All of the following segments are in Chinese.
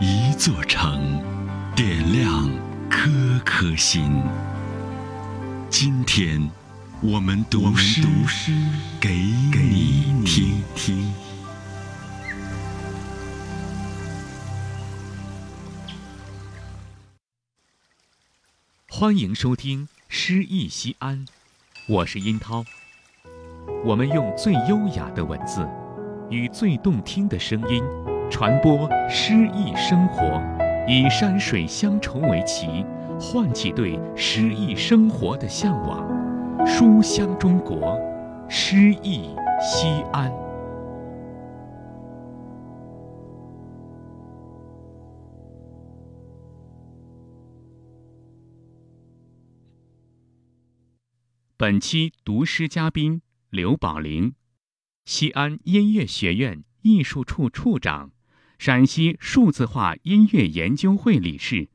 一座城，点亮颗颗心。今天，我们读诗给你听听。欢迎收听《诗意西安》，我是殷涛。我们用最优雅的文字，与最动听的声音，传播诗意生活，以山水乡愁为旗，唤起对诗意生活的向往。书香中国，诗意西安。本期读诗嘉宾刘宝林，西安音乐学院艺术处处长，陕西数字化音乐研究会理事，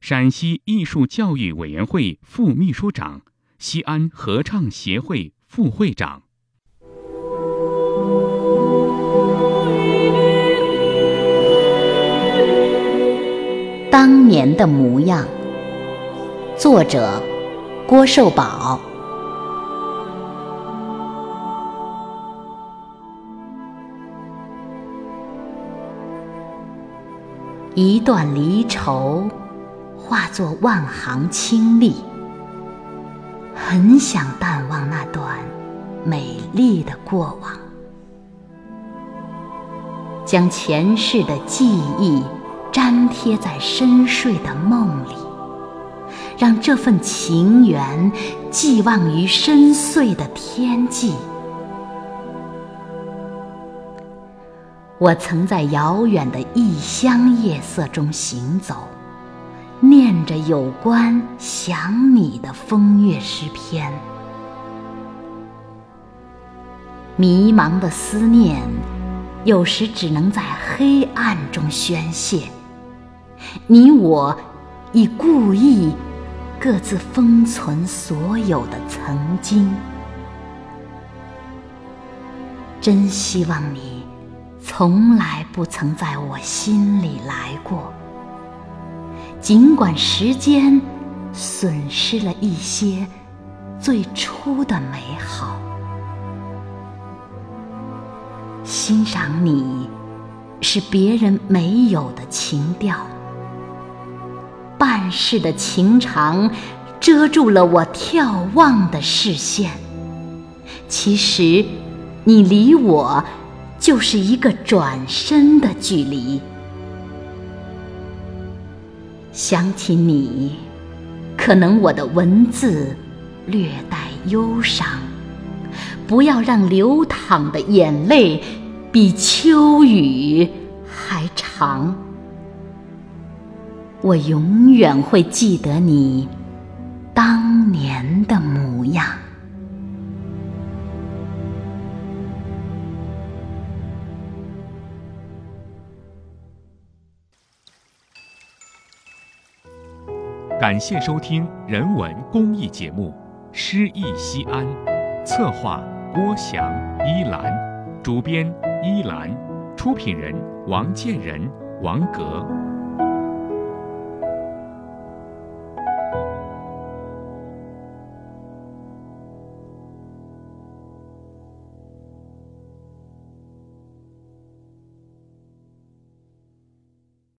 陕西艺术教育委员会副秘书长，西安合唱协会副会长。当年的模样，作者郭寿宝。一段离愁，化作万行清丽。很想淡忘那段美丽的过往，将前世的记忆粘贴在深睡的梦里，让这份情缘寄望于深邃的天际。我曾在遥远的异乡夜色中行走，念着有关想你的风月诗篇。迷茫的思念，有时只能在黑暗中宣泄。你我已故意各自封存所有的曾经，真希望你。从来不曾在我心里来过，尽管时间损失了一些最初的美好。欣赏你是别人没有的情调，半世的情长遮住了我眺望的视线。其实，你离我。就是一个转身的距离。想起你，可能我的文字略带忧伤。不要让流淌的眼泪比秋雨还长。我永远会记得你当年的模样。感谢收听人文公益节目《诗意西安》，策划郭翔、依兰，主编依兰，出品人王建仁、王格。